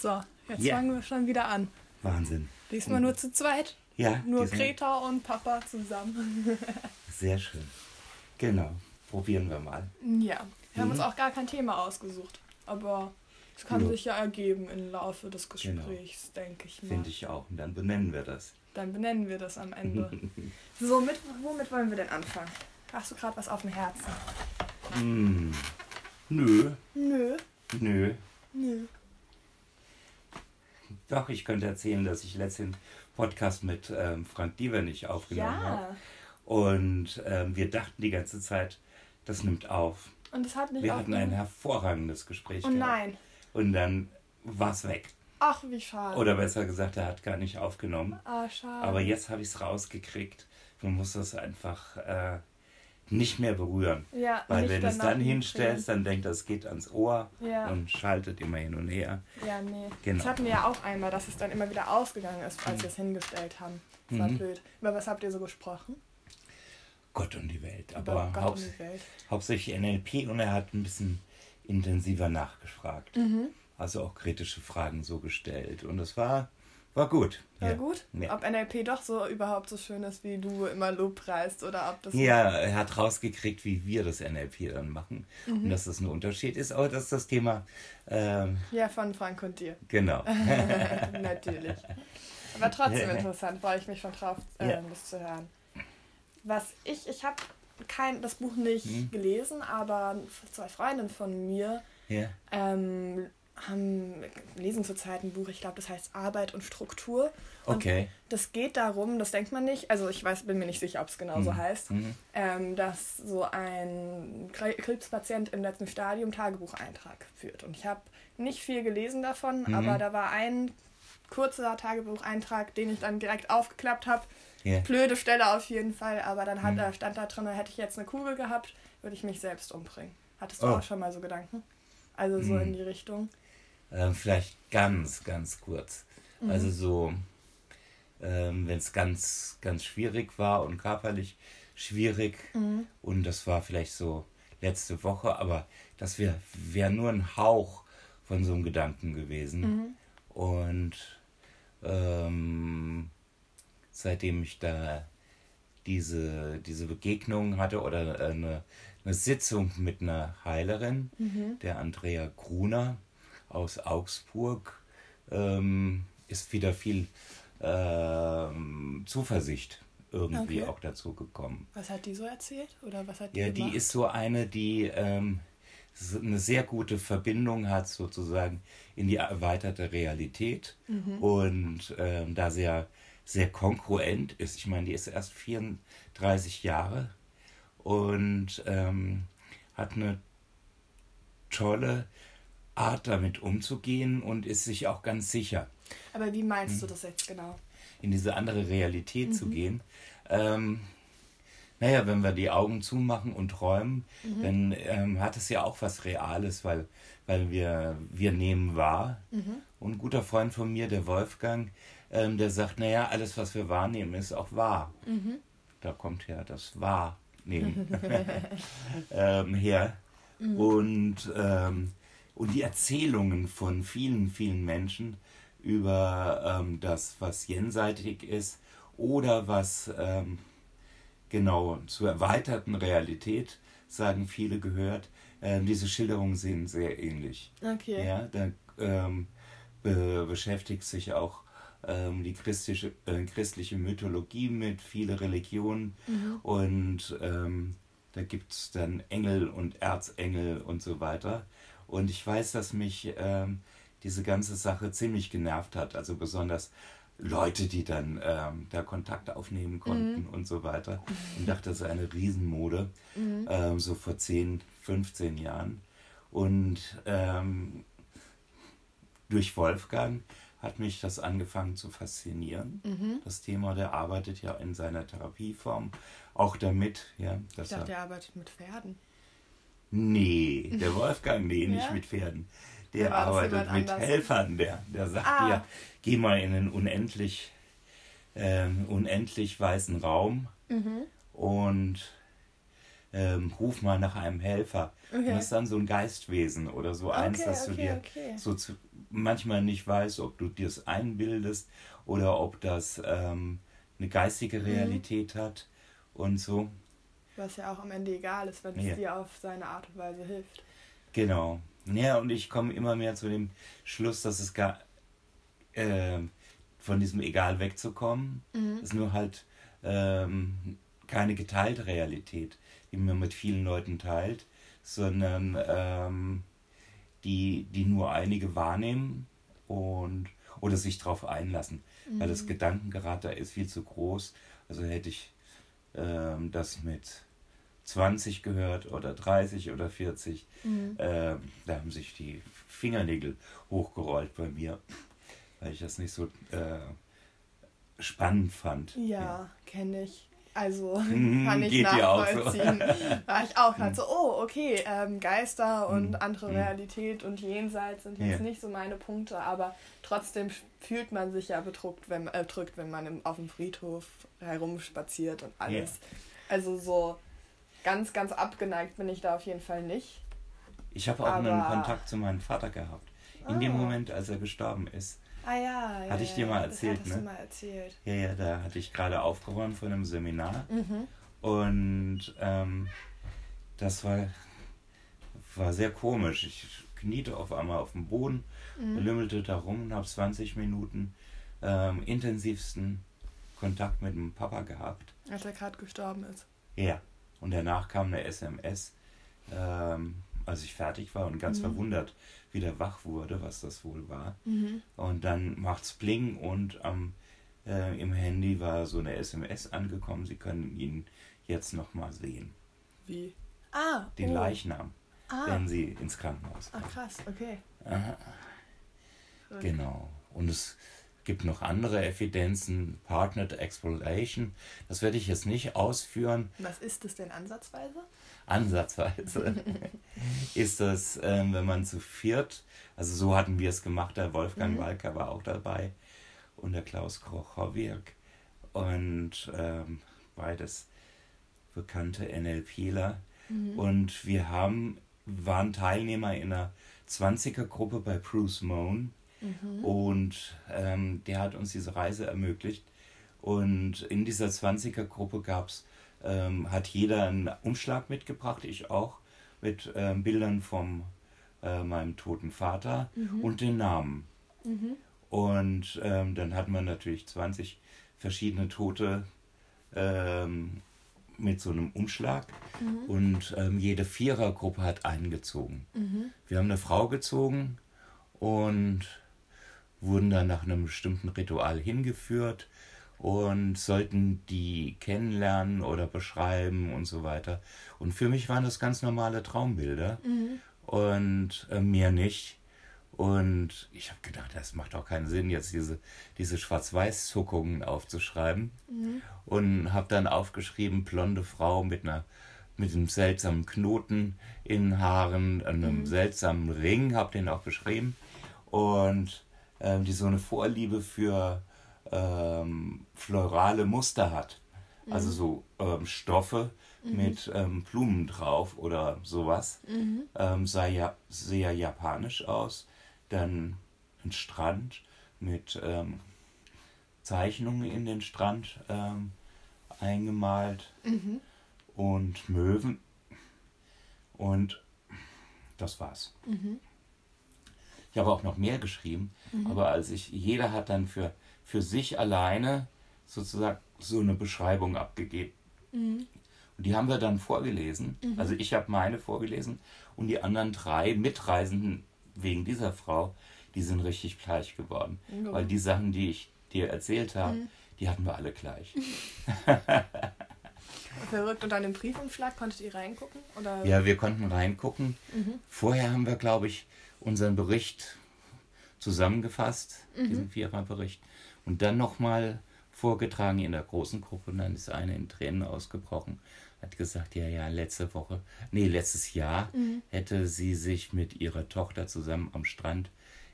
So, jetzt Ja. fangen wir schon wieder an. Wahnsinn. Diesmal nur zu zweit. Ja, Nur Greta und Papa zusammen. Sehr schön. Genau. Probieren wir mal. ja, wir haben Mhm. uns auch gar kein Thema ausgesucht. Aber es kann Ja. sich ja ergeben im Laufe des Genau. Gesprächs, denke ich mal. Finde ich auch. Und dann benennen wir das. Dann benennen wir das am Ende. so, mit, womit wollen wir denn anfangen? Hast du gerade was auf dem Herzen? Hm. Nö, Nö. nö. Nö. Doch, ich könnte erzählen, dass ich letzten Podcast mit ähm, Frank Dievernich aufgenommen habe. Ja. Und ähm, wir dachten die ganze Zeit, das nimmt auf. Und es hat nicht Wir hatten ein hervorragendes Gespräch. Oh gehabt. nein. Und dann war es weg. Ach, wie schade. Oder besser gesagt, er hat gar nicht aufgenommen. Ah, schade. Aber jetzt habe ich es rausgekriegt. Man muss das einfach äh, nicht mehr berühren. ja, Weil wenn du es dann hinstellst, dann denkt es geht ans Ohr Ja. und schaltet immer hin und her. Ja, nee. Genau. Das hatten wir ja auch einmal, dass es dann immer wieder ausgegangen ist, als wir es hingestellt haben. Das war Mhm. blöd. Über was habt ihr so gesprochen? Gott und die Welt. Aber Gott haupts und die Welt. hauptsächlich NLP und er hat ein bisschen intensiver nachgefragt. Mhm. Also auch kritische Fragen so gestellt. Und es war, war gut. War ja. gut? Ja. Ob NLP doch so überhaupt so schön ist, wie du immer lobpreist oder ob das. Ja, er hat rausgekriegt, wie wir das NLP dann machen. Mhm. Und dass das ein Unterschied ist. Aber das ist das Thema, ähm, Ja, von Frank und dir. genau. Natürlich. Aber trotzdem interessant, freue ich mich schon drauf, äh, Ja. das zu hören. Was ich, ich habe kein das Buch nicht Mhm. gelesen, aber zwei Freundinnen von mir ja. ähm, haben, lesen zurzeit ein Buch, ich glaube, das heißt Arbeit und Struktur. Und Okay. das geht darum, das denkt man nicht, also ich weiß, bin mir nicht sicher, ob es genau so Mhm. heißt, Mhm. ähm, dass so ein Kre- Krebspatient im letzten Stadium Tagebucheintrag führt. Und ich habe nicht viel gelesen davon, Mhm. aber da war ein kurzer Tagebucheintrag, den ich dann direkt aufgeklappt habe. Ja. Blöde Stelle auf jeden Fall, aber dann hat, Mhm. stand da drin, hätte ich jetzt eine Kugel gehabt, würde ich mich selbst umbringen. Hattest du Oh. auch schon mal so Gedanken? Also so Mhm. in die Richtung. Ähm, vielleicht ganz, ganz kurz. Mhm. Also so, ähm, wenn es ganz, ganz schwierig war und körperlich schwierig Mhm. und das war vielleicht so letzte Woche, aber das wäre wär nur ein Hauch von so einem Gedanken gewesen. Mhm. Und ähm, seitdem ich da diese, diese Begegnung hatte oder äh, eine, eine Sitzung mit einer Heilerin, Mhm. der Andrea Gruner aus Augsburg, ähm, ist wieder viel ähm, Zuversicht irgendwie Okay. auch dazu gekommen. Was hat die so erzählt? Oder was hat die Ja, die gemacht? ist so eine, die ähm, eine sehr gute Verbindung hat sozusagen in die erweiterte Realität Mhm. und ähm, da sehr, sehr kongruent ist. Ich meine, die ist erst 34 Jahre und ähm, hat eine tolle Art damit umzugehen und ist sich auch ganz sicher Aber wie meinst Mhm. du das jetzt genau? in diese andere Realität Mhm. zu gehen. Ähm, naja, wenn wir die Augen zumachen und träumen, Mhm. dann ähm, hat es ja auch was Reales, weil, weil wir, wir nehmen wahr. Mhm. Und ein guter Freund von mir, der Wolfgang, ähm, der sagt, naja, alles, was wir wahrnehmen, ist auch wahr. Mhm. Da kommt ja das Wahrnehmen ähm, her. Mhm. Und, ähm, und die Erzählungen von vielen, vielen Menschen über ähm, das, was jenseitig ist oder was ähm, genau zur erweiterten Realität, sagen viele gehört, ähm, diese Schilderungen sind sehr ähnlich. Okay. Ja, da ähm, be beschäftigt sich auch ähm, die christliche, äh, christliche Mythologie mit, viele Religionen Mhm. und ähm, da gibt es dann Engel und Erzengel und so weiter. Und ich weiß, dass mich ähm, diese ganze Sache ziemlich genervt hat, also besonders Leute, die dann ähm, da Kontakt aufnehmen konnten und so weiter. Und dachte, das ist eine Riesenmode, Mhm. ähm, so vor 10, 15 Jahren. Und ähm, durch Wolfgang hat mich das angefangen zu faszinieren. Mhm. Das Thema, der arbeitet ja in seiner Therapieform auch damit, ja, Ich dachte, er. er arbeitet mit Pferden. Nee, der Wolfgang, nee, nicht Ja? mit Pferden. Der arbeitet mit anders? Helfern, der, der sagt Ah. dir, geh mal in einen unendlich, ähm, unendlich weißen Raum Mhm. und ähm, ruf mal nach einem Helfer. Und Okay. das ist dann so ein Geistwesen oder so eins, Okay, dass du okay, dir okay. so zu, manchmal nicht weißt, ob du dir es einbildest oder ob das ähm, eine geistige Mhm. Realität hat und so. Was ja auch am Ende egal ist, wenn es Ja. dir auf seine Art und Weise hilft. Genau. Ja, und ich komme immer mehr zu dem Schluss, dass es gar ähm, von diesem Egal wegzukommen, Mhm. ist nur halt ähm, keine geteilte Realität, die man mit vielen Leuten teilt, sondern ähm, die, die nur einige wahrnehmen und oder sich darauf einlassen. Weil das Gedankengeratter ist viel zu groß. Also hätte ich ähm, das mit 20 gehört oder 30 oder 40, Mhm. ähm, da haben sich die Fingernägel hochgerollt bei mir, weil ich das nicht so äh, spannend fand. Ja, kenne ich. Also Mhm, kann ich geht auch so. nachvollziehen. War ich auch gerade so, oh, okay, ähm, Geister und Mhm. andere Mhm. Realität und Jenseits sind jetzt Ja. nicht so meine Punkte, aber trotzdem fühlt man sich ja bedruckt, wenn, äh, drückt, wenn man im, auf dem Friedhof herumspaziert und alles. Also so ganz, ganz abgeneigt bin ich da auf jeden Fall nicht. Ich habe auch einen Aber- Kontakt zu meinem Vater gehabt. In dem Ah. Moment, als er gestorben ist. Ah ja, ja Hatte ich dir mal das erzählt, hattest ne? du mal erzählt. Ja, ja, da hatte ich gerade aufgeräumt von einem Seminar. Mhm. Und ähm, das war, war sehr komisch. Ich kniete auf einmal auf dem Boden, Mhm. lümmelte da rum und habe 20 Minuten ähm, intensivsten Kontakt mit dem Papa gehabt. Als er gerade gestorben ist. Ja. Und danach kam eine SMS, ähm, als ich fertig war und ganz Mhm. verwundert wieder wach wurde, was das wohl war. Mhm. Und dann macht's Bling und am, äh, im Handy war so eine SMS angekommen. Sie können ihn jetzt nochmal sehen. Wie? Ah, Den oh. Leichnam, Ah. wenn sie ins Krankenhaus Ach kommen. krass, okay. Aha, genau. Und es gibt noch andere Evidenzen, Partnered Exploration. Das werde ich jetzt nicht ausführen. Was ist das denn ansatzweise? Ansatzweise ist das, ähm, wenn man zu viert, also so hatten wir es gemacht, der Wolfgang Mhm. Walker war auch dabei und der Klaus Krochowiak und ähm, beides bekannte NLPler. Mhm. Und wir haben, waren Teilnehmer in einer 20er-Gruppe bei Bruce Moan Mhm. und ähm, der hat uns diese Reise ermöglicht. Und in dieser 20er-Gruppe gab's, ähm, hat jeder einen Umschlag mitgebracht, ich auch, mit ähm, Bildern von äh, meinem toten Vater Mhm. und den Namen. Mhm. Und ähm, dann hat man natürlich 20 verschiedene Tote ähm, mit so einem Umschlag. Mhm. Und ähm, jede Vierergruppe hat einen gezogen. Mhm. Wir haben eine Frau gezogen und wurden dann nach einem bestimmten Ritual hingeführt und sollten die kennenlernen oder beschreiben und so weiter. Und für mich waren das ganz normale Traumbilder Mhm. und äh, mir nicht. Und ich habe gedacht, das macht doch keinen Sinn, jetzt diese, diese Schwarz-Weiß-Zuckungen aufzuschreiben. Mhm. Und habe dann aufgeschrieben, blonde Frau mit einer mit einem seltsamen Knoten in Haaren, einem Mhm. seltsamen Ring, habe den auch beschrieben. Und ähm, die so eine Vorliebe für ähm, florale Muster hat. Also so ähm, Stoffe mit ähm, Blumen drauf oder sowas. Mhm. Ähm, sah ja sehr japanisch aus. Dann ein Strand mit ähm, Zeichnungen in den Strand eingemalt Mhm. und Möwen. Und das war's. Mhm. Ich habe auch noch mehr geschrieben, aber als ich, jeder hat dann für, für sich alleine sozusagen so eine Beschreibung abgegeben. Mhm. Und die haben wir dann vorgelesen. Also ich habe meine vorgelesen und die anderen drei Mitreisenden wegen dieser Frau, die sind richtig gleich geworden. Ja. Weil die Sachen, die ich dir erzählt habe, Mhm. die hatten wir alle gleich. Verrückt. Und dann im Briefumschlag konntet ihr reingucken? Oder? Ja, wir konnten reingucken. Mhm. Vorher haben wir, glaube ich, unseren Bericht zusammengefasst, Mhm. diesen Viererbericht, und dann nochmal vorgetragen in der großen Gruppe. Und dann ist eine in Tränen ausgebrochen, hat gesagt, ja, ja, letzte Woche, nee, letztes Jahr Mhm. hätte sie sich mit ihrer Tochter zusammen am Strand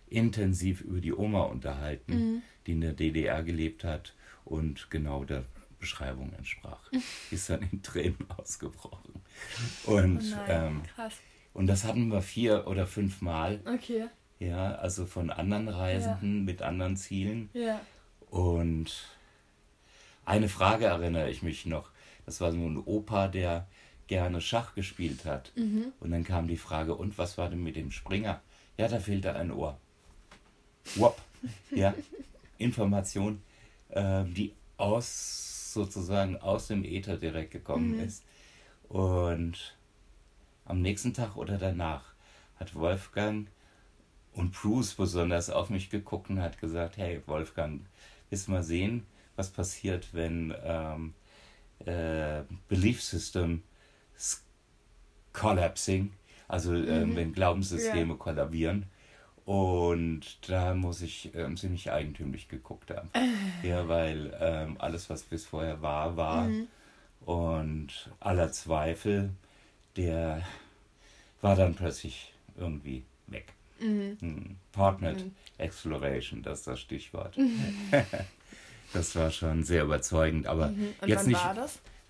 intensiv über die Oma unterhalten, Mhm. die in der DDR gelebt hat und genau der Beschreibung entsprach. ist dann in Tränen ausgebrochen. Und Oh nein, ähm, krass. Und das hatten wir vier oder fünf Mal. Okay. Ja, also von anderen Reisenden ja. mit anderen Zielen. Ja. Und eine Frage erinnere ich mich noch. Das war so ein Opa, der gerne Schach gespielt hat. Mhm. Und dann kam die Frage, und was war denn mit dem Springer? Ja, da fehlte ein Ohr. Wop. Ja, Information, äh, die aus sozusagen aus dem Äther direkt gekommen Mhm. ist. Und am nächsten Tag oder danach hat Wolfgang und Bruce besonders auf mich geguckt und hat gesagt, hey Wolfgang, willst du mal sehen, was passiert, wenn ähm, äh, Belief System collapsing, also ähm, Mhm. wenn Glaubenssysteme kollabieren. Und da muss ich ähm, ziemlich eigentümlich geguckt haben. ja, weil ähm, alles, was bis vorher war, war. Mhm. Und aller Zweifel, der war dann plötzlich irgendwie weg. Mhm. Hm. Partnered Mhm. Exploration, das ist das Stichwort. das war schon sehr überzeugend, aber Mhm. Jetzt nicht,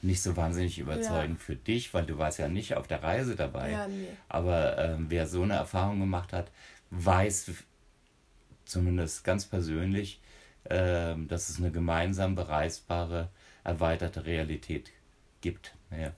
nicht so wahnsinnig überzeugend für dich, weil du warst ja nicht auf der Reise dabei. Ja, nee. Aber ähm, wer so eine Erfahrung gemacht hat, weiß zumindest ganz persönlich, ähm, dass es eine gemeinsam bereisbare, erweiterte Realität gibt. Ja,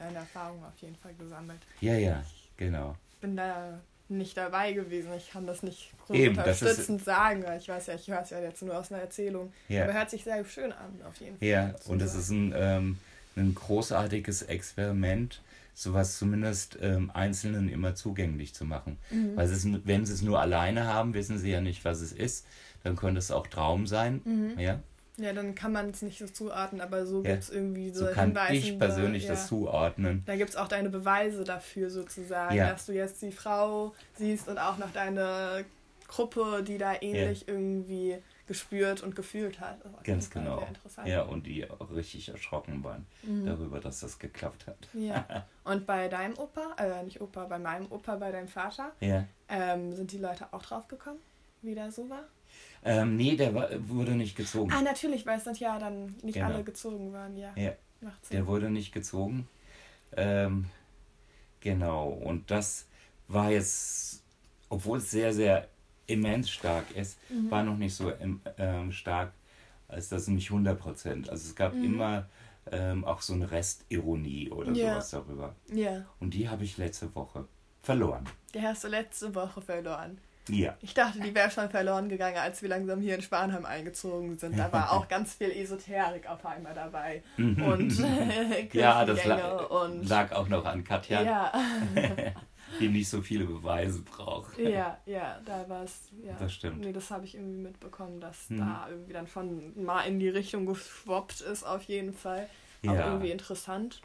Deine Erfahrung auf jeden Fall gesammelt. ja, ja genau. Ich bin da nicht dabei gewesen. Ich kann das nicht groß Eben, unterstützend sagen, weil ich weiß ja, ich höre es ja jetzt nur aus einer Erzählung. Ja. Aber hört sich sehr schön an, auf jeden Fall. Ja, und es ist ein, ähm, ein großartiges Experiment, sowas zumindest ähm, Einzelnen immer zugänglich zu machen. Mhm. Weil es, ist- wenn sie es nur alleine haben, wissen sie ja nicht, was es ist. Dann könnte es auch Traum sein. Mhm. Ja, Ja, dann kann man es nicht so zuordnen, aber so Ja. gibt es irgendwie so, so kann ich persönlich ja. das zuordnen. Da gibt es auch deine Beweise dafür sozusagen, Ja. dass du jetzt die Frau siehst und auch noch deine Gruppe, die da ähnlich irgendwie gespürt und gefühlt hat. Das Ganz genau. Ja, und die auch richtig erschrocken waren Mhm. darüber, dass das geklappt hat. ja. Und bei deinem Opa, äh, nicht Opa, bei meinem Opa, bei deinem Vater, Ja. ähm, sind die Leute auch drauf gekommen, wie der so war? Ähm, nee, der war, wurde nicht gezogen. Ah, natürlich, weil es sind ja dann nicht Genau. alle gezogen waren, ja. Ja. Macht Sinn. Der wurde nicht gezogen. Ähm, genau, und das war jetzt, obwohl es sehr, sehr immens stark ist, Mhm. war noch nicht so ähm, stark, als das nicht 100%. Also es gab Mhm. immer ähm, auch so eine Restironie oder Ja. sowas darüber. Ja, Und die habe ich letzte Woche verloren. die hast du letzte Woche verloren. Ja. Ich dachte, die wäre schon verloren gegangen, als wir langsam hier in Spanheim eingezogen sind. Da war auch ganz viel Esoterik auf einmal dabei. Und äh, ja, das lag, und lag auch noch an Katja, ja, die nicht so viele Beweise braucht. ja, ja, da war es. Ja. Das stimmt. Nee, das habe ich irgendwie mitbekommen, dass Mhm. da irgendwie dann schon mal in die Richtung geschwoppt ist, auf jeden Fall. Auch Ja. irgendwie interessant.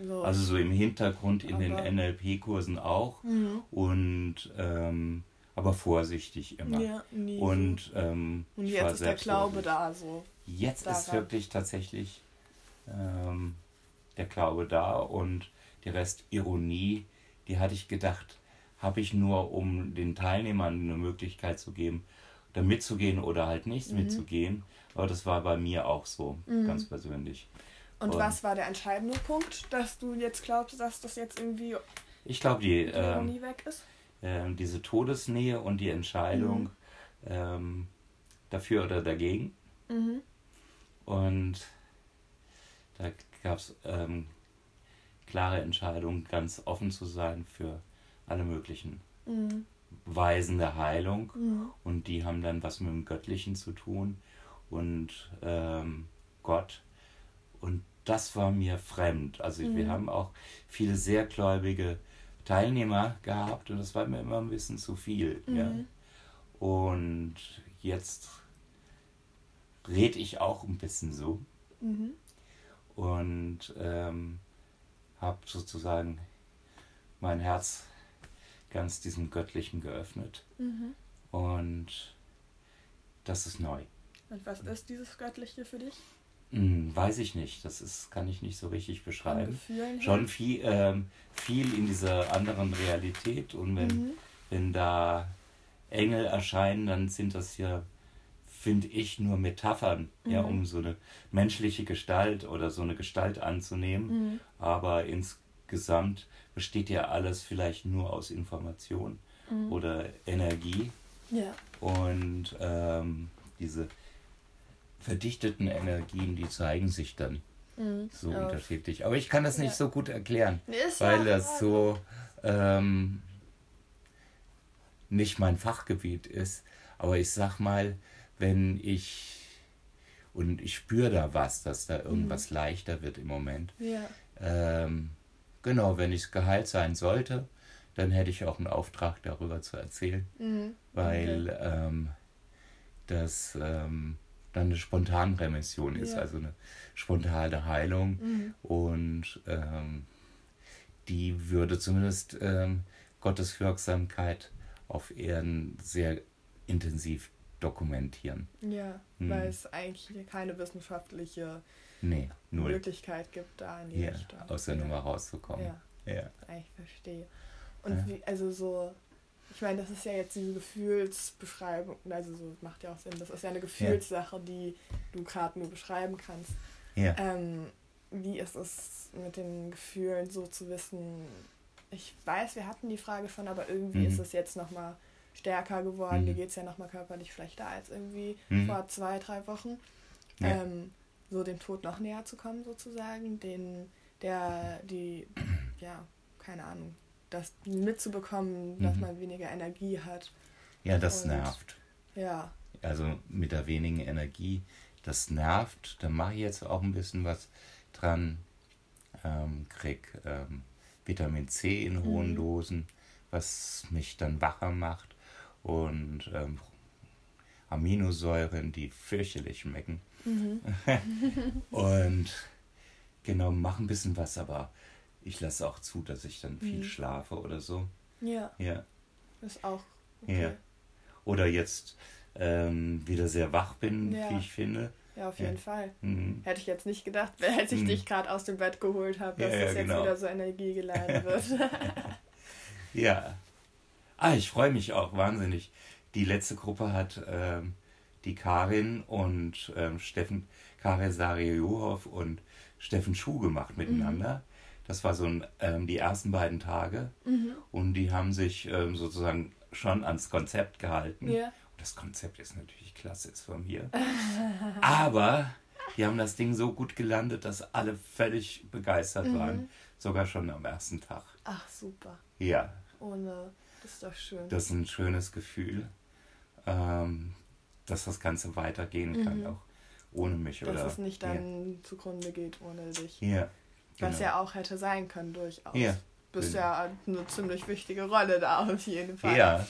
So. Also so im Hintergrund in den Aber- NLP-Kursen auch. Mhm. Und ähm, aber vorsichtig immer. Ja, nie. Und, ähm, und jetzt ist der Glaube da so. Jetzt ist daran. wirklich tatsächlich ähm, der Glaube da und die Restironie, die hatte ich gedacht, habe ich nur, um den Teilnehmern eine Möglichkeit zu geben, da mitzugehen oder halt nicht Mhm. mitzugehen. Aber das war bei mir auch so, Mhm. ganz persönlich. Und Und- was war der entscheidende Punkt, dass du jetzt glaubst, dass das jetzt irgendwie Ich glaube, die, die Ironie weg ist? Ähm, diese Todesnähe und die Entscheidung Mhm. ähm, dafür oder dagegen. Mhm. Und da gab es ähm, klare Entscheidungen, ganz offen zu sein für alle möglichen Mhm. Weisen der Heilung. Mhm. Und die haben dann was mit dem Göttlichen zu tun und ähm, Gott. Und das war mir fremd. Also wir Mhm. haben auch viele sehr gläubige Teilnehmer gehabt und das war mir immer ein bisschen zu viel. Ja. Mhm. Und jetzt rede ich auch ein bisschen so Mhm. und ähm, habe sozusagen mein Herz ganz diesem Göttlichen geöffnet Mhm. und das ist neu. Und was ist dieses Göttliche für dich? Hm, weiß ich nicht, das ist, kann ich nicht so richtig beschreiben. Schon viel, ähm, viel in dieser anderen Realität und wenn, Mhm. wenn da Engel erscheinen, dann sind das ja, finde ich, nur Metaphern, ja, Mhm. um so eine menschliche Gestalt oder so eine Gestalt anzunehmen. Mhm. Aber insgesamt besteht ja alles vielleicht nur aus Information mhm. oder Energie. Ja. Und ähm, diese verdichteten Energien, die zeigen sich dann mhm. so Auf. unterschiedlich. Aber ich kann das nicht ja. so gut erklären, Ist weil das so ähm, nicht mein Fachgebiet ist. Aber ich sag mal, wenn ich und ich spüre da was, dass da irgendwas mhm. leichter wird im Moment. Ja. Ähm, genau, wenn ich geheilt sein sollte, dann hätte ich auch einen Auftrag darüber zu erzählen, mhm. weil okay. ähm, das ähm, dann eine Spontanremission ist, ja. also eine spontane Heilung mhm. und ähm, die würde zumindest ähm, Gottes Wirksamkeit auf Erden sehr intensiv dokumentieren. Ja, hm. weil es eigentlich keine wissenschaftliche nee, Möglichkeit gibt, da in die ja, Richtung. aus der Nummer rauszukommen. Ja, ja. ich verstehe. Und wie, also so, ich meine, das ist ja jetzt diese Gefühlsbeschreibung, also so macht ja auch Sinn, das ist ja eine Gefühlssache, ja. die du gerade nur beschreiben kannst. Ja. Ähm, wie ist es mit den Gefühlen so zu wissen? Ich weiß, wir hatten die Frage schon, aber irgendwie mhm. ist es jetzt nochmal stärker geworden. Mhm. Mir geht es ja nochmal körperlich schlechter als irgendwie mhm. vor zwei, drei Wochen. Ja. Ähm, so dem Tod noch näher zu kommen, sozusagen. Den, der, die, ja, keine Ahnung, das mitzubekommen, dass mhm. man weniger Energie hat. Ja, das Und, nervt. Ja. Also mit der wenigen Energie, das nervt. Da mache ich jetzt auch ein bisschen was dran. Ähm, krieg ähm, Vitamin C in hohen mhm. Dosen, was mich dann wacher macht und ähm, Aminosäuren, die fürchterlich schmecken. Mhm. und genau, mach ein bisschen was, aber ich lasse auch zu, dass ich dann viel mhm. schlafe oder so. Ja. Ja. Ist auch. Okay. Ja. Oder jetzt ähm, wieder sehr wach bin, ja. wie ich finde. Ja, auf jeden ja. Fall. Mhm. Hätte ich jetzt nicht gedacht, als ich mhm. dich gerade aus dem Bett geholt habe, dass ja, das jetzt genau. wieder so energiegeladen wird. ja. Ah, ich freue mich auch wahnsinnig. Die letzte Gruppe hat ähm, die Karin und ähm, Steffen, Karin Sariohoff und Steffen Schuh gemacht miteinander. Das war so ein, ähm, die ersten beiden Tage. Mhm. Und die haben sich ähm, sozusagen schon ans Konzept gehalten. Ja. das Konzept ist natürlich klasse, ist von mir. Aber die haben das Ding so gut gelandet, dass alle völlig begeistert mhm. waren. Sogar schon am ersten Tag. Ach, super. Ja. Ohne das ist doch schön. Das ist ein schönes Gefühl, ähm, dass das Ganze weitergehen kann, mhm. auch ohne mich. Dass oder, es nicht dann ja. zugrunde geht ohne dich. Ja. Genau. Was ja auch hätte sein können, durchaus. Ja. Bist genau. ja eine ziemlich wichtige Rolle da auf jeden Fall. Ja,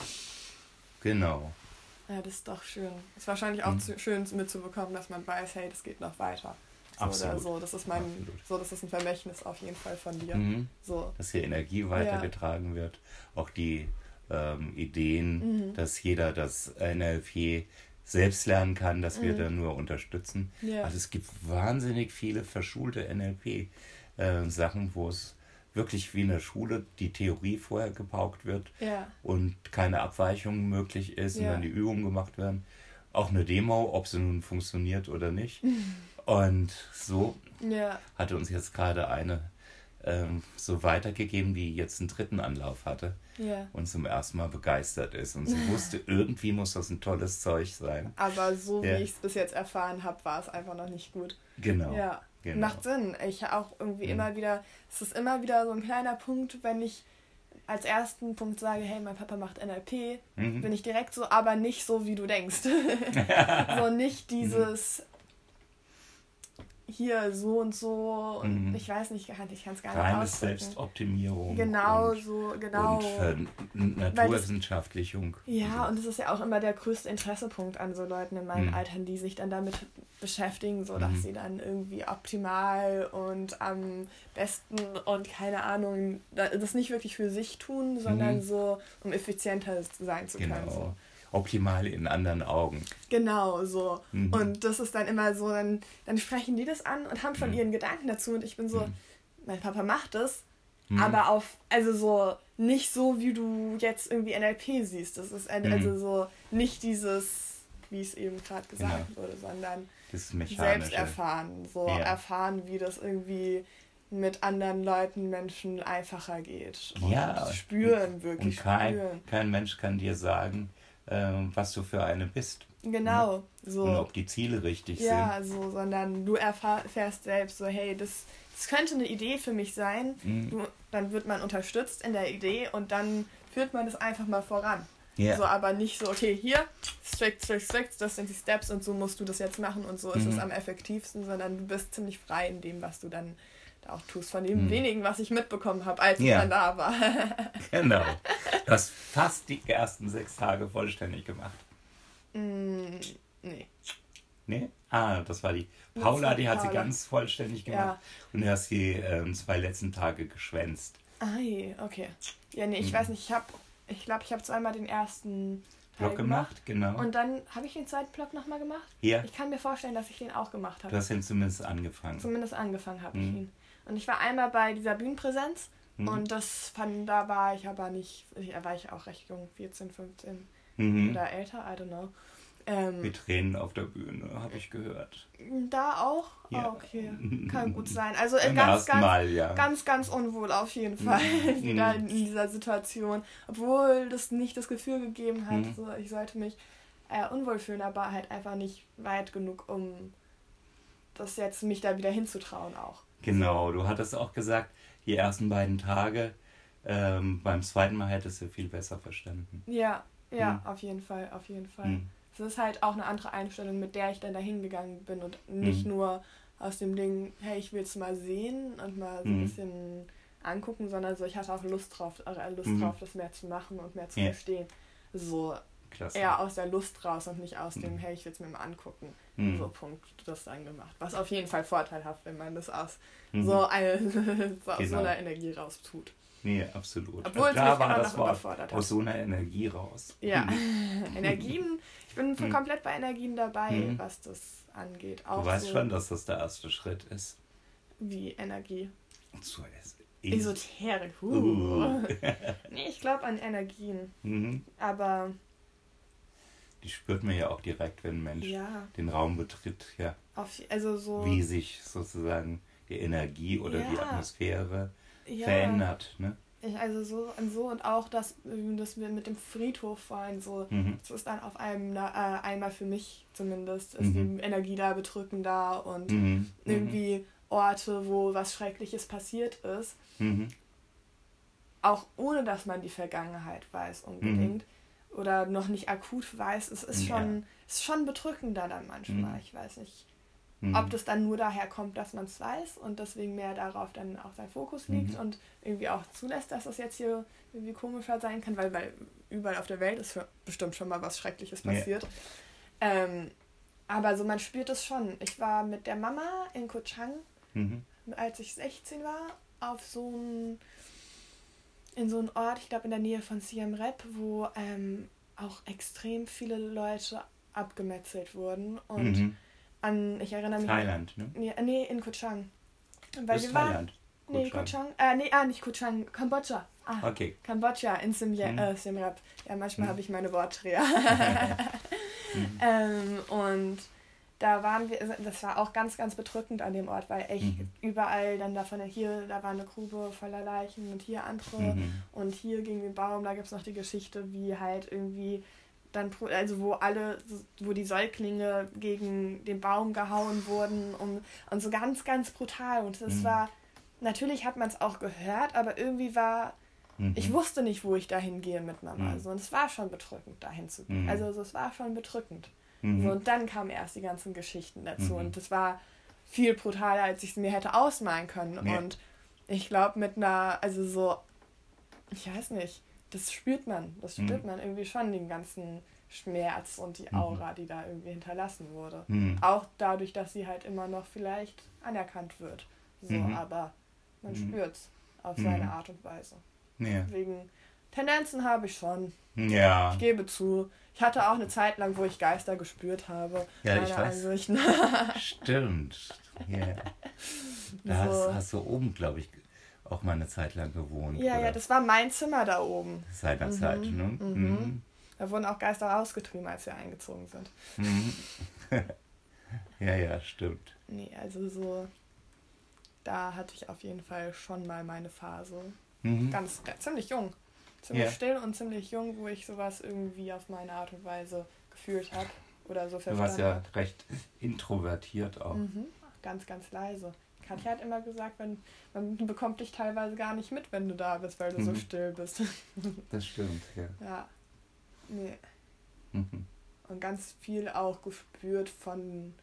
genau. Ja, das ist doch schön. Ist wahrscheinlich auch mhm. schön mitzubekommen, dass man weiß, hey, das geht noch weiter. So Absolut. so. Das ist mein, so, das ist ein Vermächtnis auf jeden Fall von dir. Mhm. So. Dass hier Energie weitergetragen ja. wird. Auch die ähm, Ideen, mhm. dass jeder das NLP selbst lernen kann, dass wir mhm. da nur unterstützen. Ja. Also es gibt wahnsinnig viele verschulte NLP-Sachen, äh, wo es wirklich wie in der Schule die Theorie vorher gepaukt wird ja. und keine Abweichung möglich ist und dann die Übungen gemacht werden. Auch eine Demo, ob sie nun funktioniert oder nicht. Und so ja. hatte uns jetzt gerade eine ähm, so weitergegeben, die jetzt einen dritten Anlauf hatte ja. und zum ersten Mal begeistert ist. Und sie wusste, irgendwie muss das ein tolles Zeug sein. Aber so ja. wie ich es bis jetzt erfahren habe, war es einfach noch nicht gut. Genau. Ja. Genau. Macht Sinn. Ich auch irgendwie mhm. immer wieder, es ist immer wieder so ein kleiner Punkt, wenn ich als ersten Punkt sage, hey, mein Papa macht NLP, mhm. bin ich direkt so, aber nicht so, wie du denkst. so nicht dieses, hier so und so und mhm. ich weiß nicht, ich kann es gar nicht Reine Selbstoptimierung. Genau und, so, genau. Und Naturwissenschaftlichung. ja, und das ist ja auch immer der größte Interessepunkt an so Leuten in meinen mhm. Altern, die sich dann damit beschäftigen, so dass mhm. sie dann irgendwie optimal und am besten und keine Ahnung, das nicht wirklich für sich tun, sondern mhm. so, um effizienter sein zu können. Genau. So optimal in anderen Augen. Genau, so. Mhm. Und das ist dann immer so, dann, dann sprechen die das an und haben schon mhm. ihren Gedanken dazu und ich bin so, mhm. mein Papa macht es, mhm. aber auf, also so, nicht so, wie du jetzt irgendwie NLP siehst. Das ist mhm. also so nicht dieses, wie es eben gerade gesagt genau. wurde, sondern selbst erfahren. So ja. erfahren, wie das irgendwie mit anderen Leuten, Menschen einfacher geht. Und Ja. Spüren, wirklich Und kein, spüren. kein Mensch kann dir sagen, ähm, was du für eine bist. Genau, so. Und ob die Ziele richtig Ja, so, sondern du erfährst selbst so, hey, das, das könnte eine Idee für mich sein. Mhm. Du, dann wird man unterstützt in der Idee und dann führt man das einfach mal voran. Ja. So, aber nicht so, okay, hier, strict, strict, strict, das sind die Steps und so musst du das jetzt machen und so ist Mhm. es am effektivsten, sondern du bist ziemlich frei in dem, was du dann da auch tust. Von dem Mhm. wenigen, was ich mitbekommen habe, als Ja. ich dann da war. Genau. Du hast fast die ersten sechs Tage vollständig gemacht. Mm, nee. Ne? Ah, das war die. Paula, die hat sie ganz vollständig gemacht. Ja. Und du hast die ähm, zwei letzten Tage geschwänzt. Ah, okay. Ja, nee, ich Mhm. weiß nicht, ich habe, ich glaube, ich habe zweimal den ersten Block gemacht, genau. Und dann habe ich den zweiten Block nochmal gemacht. ja, Ich kann mir vorstellen, dass ich den auch gemacht du habe. hast ihn zumindest angefangen. Zumindest angefangen habe ich Mhm. ihn. Und ich war einmal bei dieser Bühnenpräsenz Mhm. und das fand, da war ich aber nicht, da war ich auch recht jung, 14, 15 Mhm. oder älter, I don't know. Ähm, Mit Tränen auf der Bühne, habe ich gehört. da auch? Ja. Ah, okay. Kann gut sein. Also äh, ganz, ganz, Mal, ja. ganz, ganz unwohl auf jeden Fall Mhm. wieder in dieser Situation. Obwohl das nicht das Gefühl gegeben hat, Mhm. so, ich sollte mich äh, unwohl fühlen, aber halt einfach nicht weit genug, um das jetzt mich da wieder hinzutrauen auch. Genau, du hattest auch gesagt, die ersten beiden Tage, ähm, beim zweiten Mal hättest du viel besser verstanden. Ja, ja, Mhm. auf jeden Fall, auf jeden Fall. Mhm. Es ist halt auch eine andere Einstellung, mit der ich dann dahin gegangen bin und nicht Mhm. nur aus dem Ding, hey, ich will es mal sehen und mal so ein Mhm. bisschen angucken, sondern so, ich hatte auch Lust drauf, äh, Lust Mhm. drauf, das mehr zu machen und mehr zu verstehen. So Klasse. eher aus der Lust raus und nicht aus dem, Mhm. hey, ich will es mir mal angucken. Mhm. So Punkt, das dann gemacht. Was auf jeden Fall vorteilhaft, wenn man das aus Mhm. so, eine, so aus so Genau. einer Energie raus tut. Nee, absolut. Obwohl es da mich war das Wort aus so einer Energie raus. Ja, Energien, ich bin Mhm. komplett bei Energien dabei, Mhm. was das angeht. Auch Du weißt so schon, dass das der erste Schritt ist. wie Energie. Zu es- Esoterik. Uh. Uh. nee, ich glaube an Energien. Mhm. Aber Die spürt man ja auch direkt, wenn ein Mensch ja, den Raum betritt, ja, auf, also so. wie sich sozusagen die Energie oder die Ja. Atmosphäre ja, verändert. Ne? Also so und so und auch das, das wir mit dem Friedhof vorhin so. Mhm. Es ist dann auf einem äh, einmal für mich zumindest ist Mhm. die Energie da bedrückend da und Mhm. irgendwie Orte, wo was Schreckliches passiert ist, Mhm. auch ohne dass man die Vergangenheit weiß unbedingt oder noch nicht akut weiß, es ist Mhm. Ja. schon, ist schon bedrückender dann manchmal. Mhm. Ich weiß nicht, Mhm. ob das dann nur daher kommt, dass man es weiß und deswegen mehr darauf dann auch sein Fokus liegt Mhm. und irgendwie auch zulässt, dass das jetzt hier irgendwie komischer sein kann, weil, weil überall auf der Welt ist bestimmt schon mal was Schreckliches Ja. passiert. Ähm, aber so man spürt es schon. Ich war mit der Mama in Koh Chang Mhm. als ich 16 war, auf so ein, in so einen Ort, ich glaube in der Nähe von Siem Reap, wo ähm, auch extrem viele Leute abgemetzelt wurden. Und Mhm. an, ich erinnere mich. Thailand, ne? Nee, nee, in Koh Chang. Weil Das wir ist waren. Thailand. Nee, Koh Chang. Äh, nee, ah, nicht Koh Chang, Kambodscha. Ah, Okay. Kambodscha in Siem, Mhm. äh, Siem Reap. Ja, manchmal Mhm. habe ich meine Wortdreher. Mhm. Ähm, und da waren wir, das war auch ganz, ganz bedrückend an dem Ort, weil echt Mhm. überall dann davon, hier, da war eine Grube voller Leichen und hier andere Mhm. und hier gegen den Baum, da gibt es noch die Geschichte, wie halt irgendwie dann, also wo alle, wo die Säuglinge gegen den Baum gehauen wurden und, und so ganz, ganz brutal. Und das Mhm. war, natürlich hat man es auch gehört, aber irgendwie war, Mhm. ich wusste nicht, wo ich dahin gehe mit Mama. Mhm. Also, und es war schon bedrückend, dahin zu gehen. Mhm. Also so, es war schon bedrückend. Mhm. So, und dann kamen erst die ganzen Geschichten dazu. Mhm. Und das war viel brutaler, als ich es mir hätte ausmalen können. Ja. Und ich glaube, mit einer, also so, ich weiß nicht, das spürt man. Das spürt Mhm. man irgendwie schon, den ganzen Schmerz und die Mhm. Aura, die da irgendwie hinterlassen wurde. Mhm. Auch dadurch, dass sie halt immer noch vielleicht anerkannt wird. So, Mhm. aber man Mhm. spürt's auf Mhm. seine Art und Weise. Ja. Wegen Tendenzen habe ich schon. ja. Ich gebe zu. Ich hatte auch eine Zeit lang, wo ich Geister gespürt habe. Ja, ich weiß. Ansichten. Stimmt. Ja. Da So. hast, hast du oben, glaube ich, auch mal eine Zeit lang gewohnt. Ja, oder? ja, das war mein Zimmer da oben. Seinerzeit, Mhm, ne? mhm. Mhm. Da wurden auch Geister rausgetrieben, als wir eingezogen sind. Mhm. ja, ja, stimmt. Nee, also so. da hatte ich auf jeden Fall schon mal meine Phase. Mhm. Ganz, ziemlich jung. Ziemlich yeah. still und ziemlich jung, wo ich sowas irgendwie auf meine Art und Weise gefühlt habe oder so verstanden Du warst ja hat. recht introvertiert auch. Mhm. Ganz, ganz leise. Katja hat immer gesagt, wenn, man bekommt dich teilweise gar nicht mit, wenn du da bist, weil du mhm. so still bist. das stimmt, ja. Ja. Nee. Mhm. Und ganz viel auch gespürt von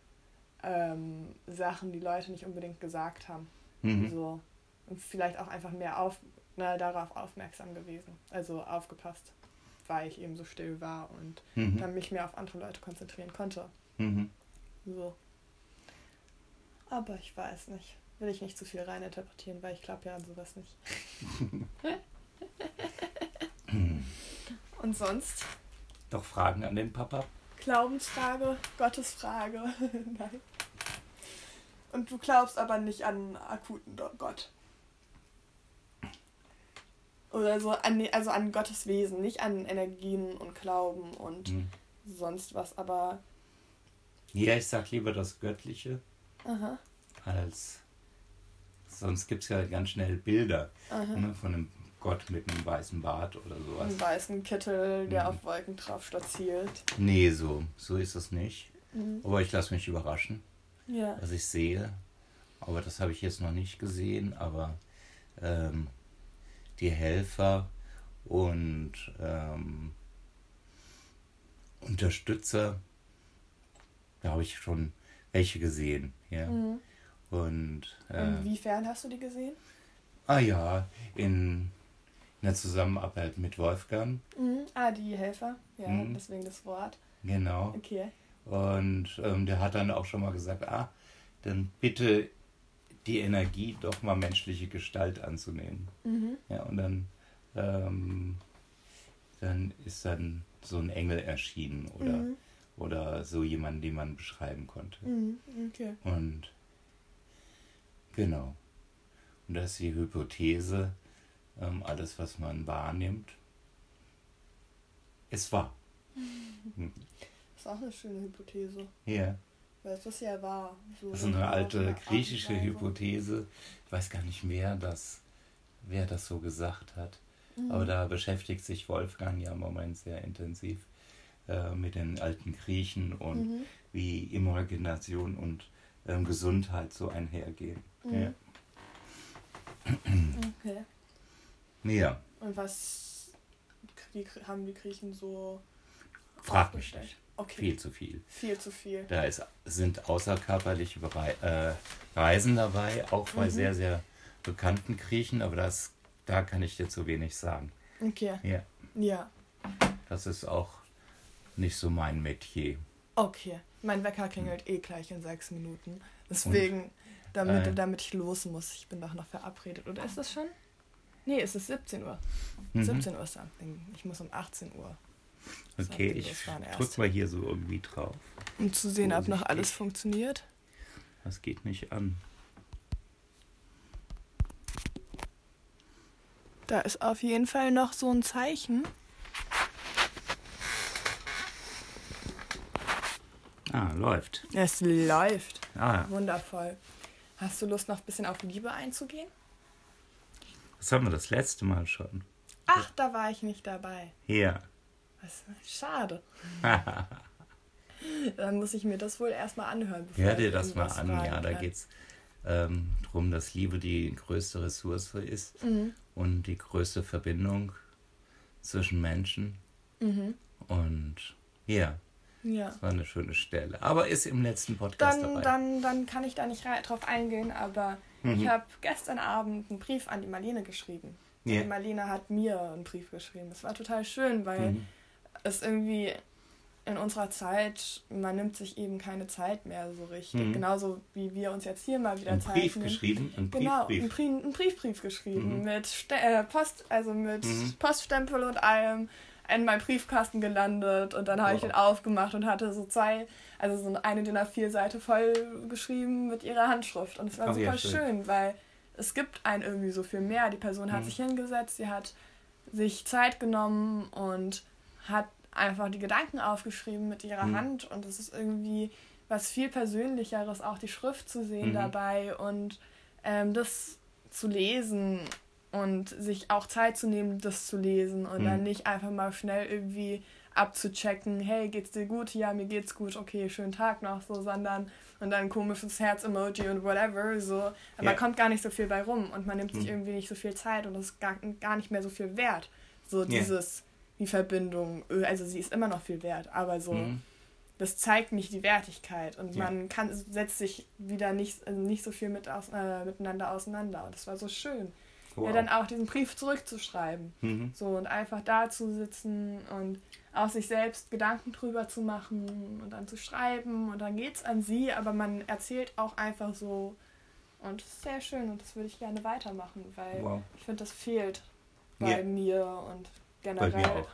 ähm, Sachen, die Leute nicht unbedingt gesagt haben. Mhm. So. Und vielleicht auch einfach mehr auf, na, darauf aufmerksam gewesen. Also aufgepasst, weil ich eben so still war und mhm. dann mich mehr auf andere Leute konzentrieren konnte. Mhm. So. Aber ich weiß nicht. Will ich nicht zu viel reininterpretieren, weil ich glaube ja an sowas nicht. und sonst? Doch Fragen an den Papa? Glaubensfrage, Gottesfrage. Nein. Und du glaubst aber nicht an akuten Gott. Oder so an, also an Gottes Wesen, nicht an Energien und Glauben und mhm. sonst was, aber. Ja, ich sag lieber das Göttliche. Aha. Als. Sonst gibt es ja ganz schnell Bilder ne, von einem Gott mit einem weißen Bart oder sowas. Einem weißen Kittel, der mhm. auf Wolken drauf spaziert. Nee, so, so ist es nicht. Mhm. Aber ich lasse mich überraschen, ja. was ich sehe. Aber das habe ich jetzt noch nicht gesehen. Aber ähm, die Helfer und ähm, Unterstützer, da habe ich schon welche gesehen. Ja. Mhm. Und, äh, Inwiefern hast du die gesehen? Ah ja, in in der Zusammenarbeit mit Wolfgang. Mhm. Ah, die Helfer, ja, mhm. deswegen das Wort. Genau. Okay. Und ähm, der hat dann auch schon mal gesagt, ah, dann bitte die Energie doch mal menschliche Gestalt anzunehmen. Mhm. Ja, und dann, ähm, dann ist dann so ein Engel erschienen oder, mhm. oder so jemand, den man beschreiben konnte. Mhm. Okay. Und genau. Und das ist die Hypothese, ähm, alles, was man wahrnimmt, ist wahr. Hm. Das ist auch eine schöne Hypothese. Ja. Weil es ist ja wahr. So das ist eine alte griechische Hypothese. Ich weiß gar nicht mehr, dass, wer das so gesagt hat. Mhm. Aber da beschäftigt sich Wolfgang ja im Moment sehr intensiv äh, mit den alten Griechen und mhm. wie Imagination und ähm, Gesundheit so einhergehen. Mhm. Ja. Okay. Ja. Und was haben die Griechen so Frag mich nicht. Okay. Viel zu viel. Viel zu viel. Da ist, sind außerkörperliche äh, Reisen dabei, auch bei mhm. sehr, sehr bekannten Griechen, aber das, da kann ich dir zu wenig sagen. Okay. Ja. Ja. Das ist auch nicht so mein Metier. Okay. Mein Wecker klingelt mhm. eh gleich in sechs Minuten. Deswegen, Und, damit, äh, damit ich los muss. Ich bin doch noch verabredet. Oder ist das schon? Nee, es ist 17 Uhr. Mhm. 17 Uhr ist Something. Ich muss um 18 Uhr. Okay, ich drück mal hier so irgendwie drauf. Um zu sehen, ob noch alles funktioniert. Das geht nicht an. Da ist auf jeden Fall noch so ein Zeichen. Ah, läuft. Es läuft. Ah. Wundervoll. Hast du Lust, noch ein bisschen auf Liebe einzugehen? Das haben wir das letzte Mal schon. Ach, da war ich nicht dabei. Ja. Schade. Dann muss ich mir das wohl erstmal anhören. Bevor Hör dir das mal an, ja. Da geht es ähm, darum, dass Liebe die größte Ressource ist mhm. und die größte Verbindung zwischen Menschen. Mhm. Und ja. Ja. Das war eine schöne Stelle. Aber ist im letzten Podcast dann, dabei. Dann, dann kann ich da nicht drauf eingehen, aber Mhm. Ich habe gestern Abend einen Brief an die Marlene geschrieben. Yeah. Die Marlene hat mir einen Brief geschrieben. Das war total schön, weil mhm. Es irgendwie in unserer Zeit, man nimmt sich eben keine Zeit mehr so richtig. Mhm. Genauso wie wir uns jetzt hier mal wieder ein Zeit Brief nehmen. geschrieben? Ein genau, Briefbrief. Genau, ein, Briefbrief geschrieben mhm. mit Ste äh, Post, also mit mhm. Poststempel und allem in meinem Briefkasten gelandet und dann habe wow. ich den aufgemacht und hatte so zwei, also so eine DIN A4-Seite voll geschrieben mit ihrer Handschrift. Und es war oh, super ja, schön. schön. weil es gibt einen irgendwie so viel mehr. Die Person hat mhm. sich hingesetzt, sie hat sich Zeit genommen und hat einfach die Gedanken aufgeschrieben mit ihrer mhm. Hand und es ist irgendwie was viel Persönlicheres, auch die Schrift zu sehen mhm. dabei und ähm, das zu lesen und sich auch Zeit zu nehmen, das zu lesen und mhm. dann nicht einfach mal schnell irgendwie abzuchecken, hey, geht's dir gut? Ja, mir geht's gut, okay, schönen Tag noch, so, sondern und dann komisches Herz-Emoji und whatever, so. Aber yeah. kommt gar nicht so viel bei rum und man nimmt sich mhm. irgendwie nicht so viel Zeit und es ist gar, gar nicht mehr so viel wert. So yeah. dieses, die Verbindung, also sie ist immer noch viel wert, aber so, mhm. das zeigt nicht die Wertigkeit und yeah. man kann, setzt sich wieder nicht, also nicht so viel mit aus, äh, miteinander auseinander und das war so schön. Wow. Ja, dann auch diesen Brief zurückzuschreiben. Mhm. So und einfach da zu sitzen und auch sich selbst Gedanken drüber zu machen und dann zu schreiben und dann geht es an sie, aber man erzählt auch einfach so und das ist sehr schön und das würde ich gerne weitermachen, weil wow. ich finde, das fehlt bei yeah. mir und generell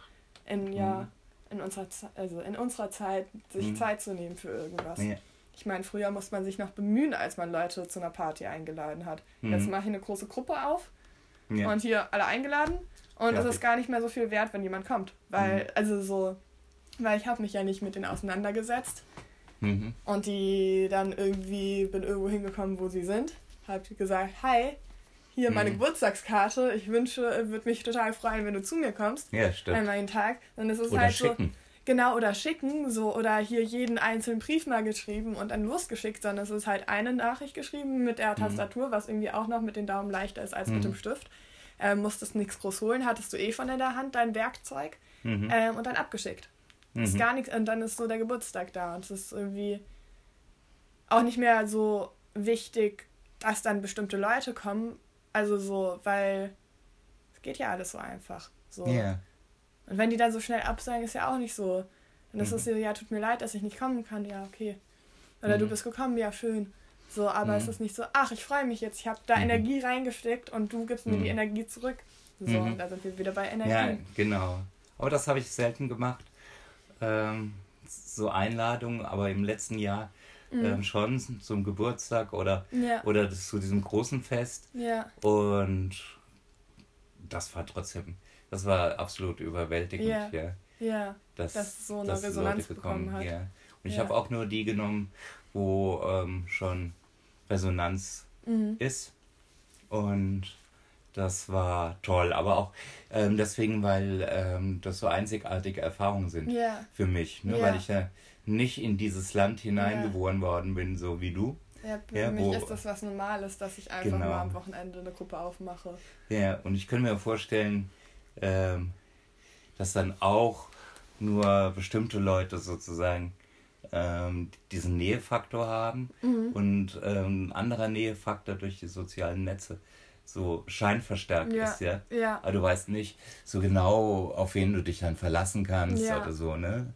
in ja mhm. in unserer also in unserer Zeit sich mhm. Zeit zu nehmen für irgendwas. Yeah. Ich meine, früher musste man sich noch bemühen, als man Leute zu einer Party eingeladen hat. Mhm. Jetzt mache ich eine große Gruppe auf yeah. und hier alle eingeladen und es ist gar nicht mehr so viel wert, wenn jemand kommt. Weil, mhm. also so, weil ich habe mich ja nicht mit denen auseinandergesetzt. Mhm. Und die dann irgendwie, bin irgendwo hingekommen, wo sie sind. Hab gesagt, hi, hier meine mhm. Geburtstagskarte. Ich wünsche, würde mich total freuen, wenn du zu mir kommst. Ja, stimmt. Einmal jeden Tag. Dann ist es oder halt schicken. so. Genau, oder schicken, so, oder hier jeden einzelnen Brief mal geschrieben und dann losgeschickt, sondern es ist halt eine Nachricht geschrieben mit der mhm. Tastatur, was irgendwie auch noch mit den Daumen leichter ist als mit dem mhm. Stift äh, musstest nichts groß holen, hattest du eh schon in der Hand dein Werkzeug mhm. ähm, und dann abgeschickt. Mhm. Ist gar nichts, und dann ist so der Geburtstag da und es ist irgendwie auch nicht mehr so wichtig, dass dann bestimmte Leute kommen, also so, weil es geht ja alles so einfach. So. Yeah. Und wenn die dann so schnell absagen, ist ja auch nicht so. Und das mhm. ist so, ja, tut mir leid, dass ich nicht kommen kann, ja, okay. Oder du mhm. bist gekommen, ja, schön. So, aber mhm. es ist nicht so, ach, ich freue mich jetzt, ich habe da mhm. Energie reingesteckt und du gibst mir die mhm. Energie zurück. So, mhm. da sind wir wieder bei Energie. Ja, genau. Aber das habe ich selten gemacht. Ähm, so Einladungen, aber im letzten Jahr mhm. ähm, schon zum Geburtstag oder, ja. oder zu diesem großen Fest. Ja. Und das war trotzdem, das war absolut überwältigend. Ja. ja. ja. Dass, dass so eine dass Resonanz Leute gekommen, bekommen hat. Ja. Und ich habe auch nur die genommen, wo ähm, schon Resonanz mhm. ist. Und das war toll, aber auch ähm, deswegen, weil ähm, das so einzigartige Erfahrungen sind yeah. für mich, ne? Yeah. weil ich ja nicht in dieses Land hineingeboren yeah. worden bin, so wie du. Ja, für ja, mich wo, ist das was Normales, dass ich einfach genau. mal am Wochenende eine Gruppe aufmache. Ja, und ich könnte mir vorstellen, ähm, dass dann auch nur bestimmte Leute sozusagen ähm, diesen Nähefaktor haben mhm. und ähm, ein anderer Nähefaktor durch die sozialen Netze so scheinverstärkt ja. ist, ja? ja. Aber du weißt nicht so genau, auf wen du dich dann verlassen kannst ja. oder so, ne?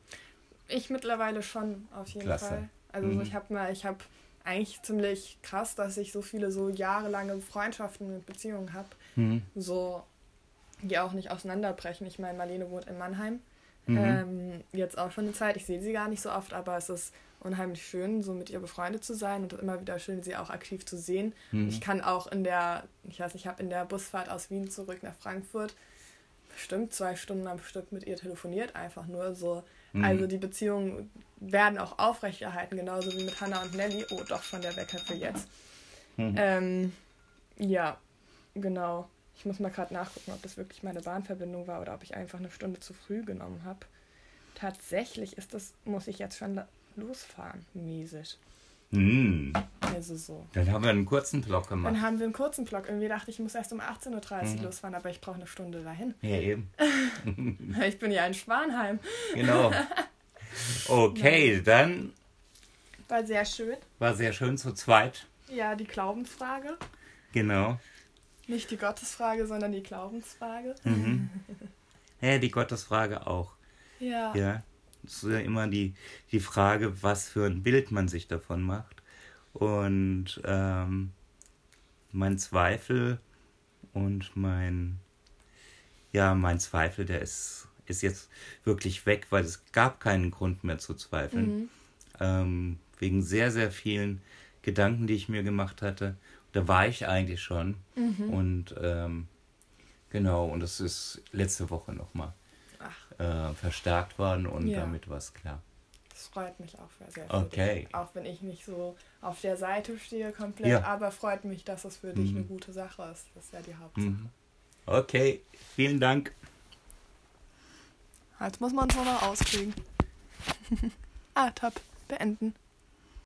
Ich mittlerweile schon, auf jeden Klasse. Fall. Also mhm. ich habe mal, ich habe eigentlich ziemlich krass, dass ich so viele so jahrelange Freundschaften und Beziehungen habe, mhm. so die auch nicht auseinanderbrechen. Ich meine, Marlene wohnt in Mannheim. Mhm. Ähm, jetzt auch schon eine Zeit. Ich sehe sie gar nicht so oft, aber es ist unheimlich schön, so mit ihr befreundet zu sein und immer wieder schön, sie auch aktiv zu sehen. Mhm. Ich kann auch in der, ich weiß nicht, ich habe in der Busfahrt aus Wien zurück nach Frankfurt bestimmt zwei Stunden am Stück mit ihr telefoniert, einfach nur so. Mhm. Also die Beziehungen werden auch aufrechterhalten, genauso wie mit Hannah und Nelly. Oh, doch schon der Wecker für jetzt. Mhm. Ähm, ja, genau. Ich muss mal gerade nachgucken, ob das wirklich meine Bahnverbindung war oder ob ich einfach eine Stunde zu früh genommen habe. Tatsächlich ist das, muss ich jetzt schon losfahren, mäßig. Mm. Also so. Dann haben wir einen kurzen Block gemacht. Dann haben wir einen kurzen Block. Irgendwie dachte ich, ich muss erst um 18.30 Uhr mhm. losfahren, aber ich brauche eine Stunde dahin. Ja, eben. ich bin ja in Schwanheim. Genau. Okay, dann. War sehr schön. War sehr schön zu zweit. Ja, die Glaubensfrage. Genau. Nicht die Gottesfrage, sondern die Glaubensfrage. Mhm. Ja, die Gottesfrage auch. Ja. Ja. Es ist ja immer die, die Frage, was für ein Bild man sich davon macht. Und ähm, mein Zweifel und mein, ja, mein Zweifel, der ist, ist jetzt wirklich weg, weil es gab keinen Grund mehr zu zweifeln. Mhm. Ähm, wegen sehr, sehr vielen Gedanken, die ich mir gemacht hatte da war ich eigentlich schon. Mhm. Und ähm, genau, und das ist letzte Woche nochmal äh, verstärkt worden und ja. damit war es klar. Das freut mich auch sehr, sehr. Okay. Dich. Auch wenn ich nicht so auf der Seite stehe komplett, ja. aber freut mich, dass es für mhm. dich eine gute Sache ist. Das ist ja die Hauptsache. Mhm. Okay, vielen Dank. Jetzt muss man es nur noch auskriegen. ah, top. Beenden.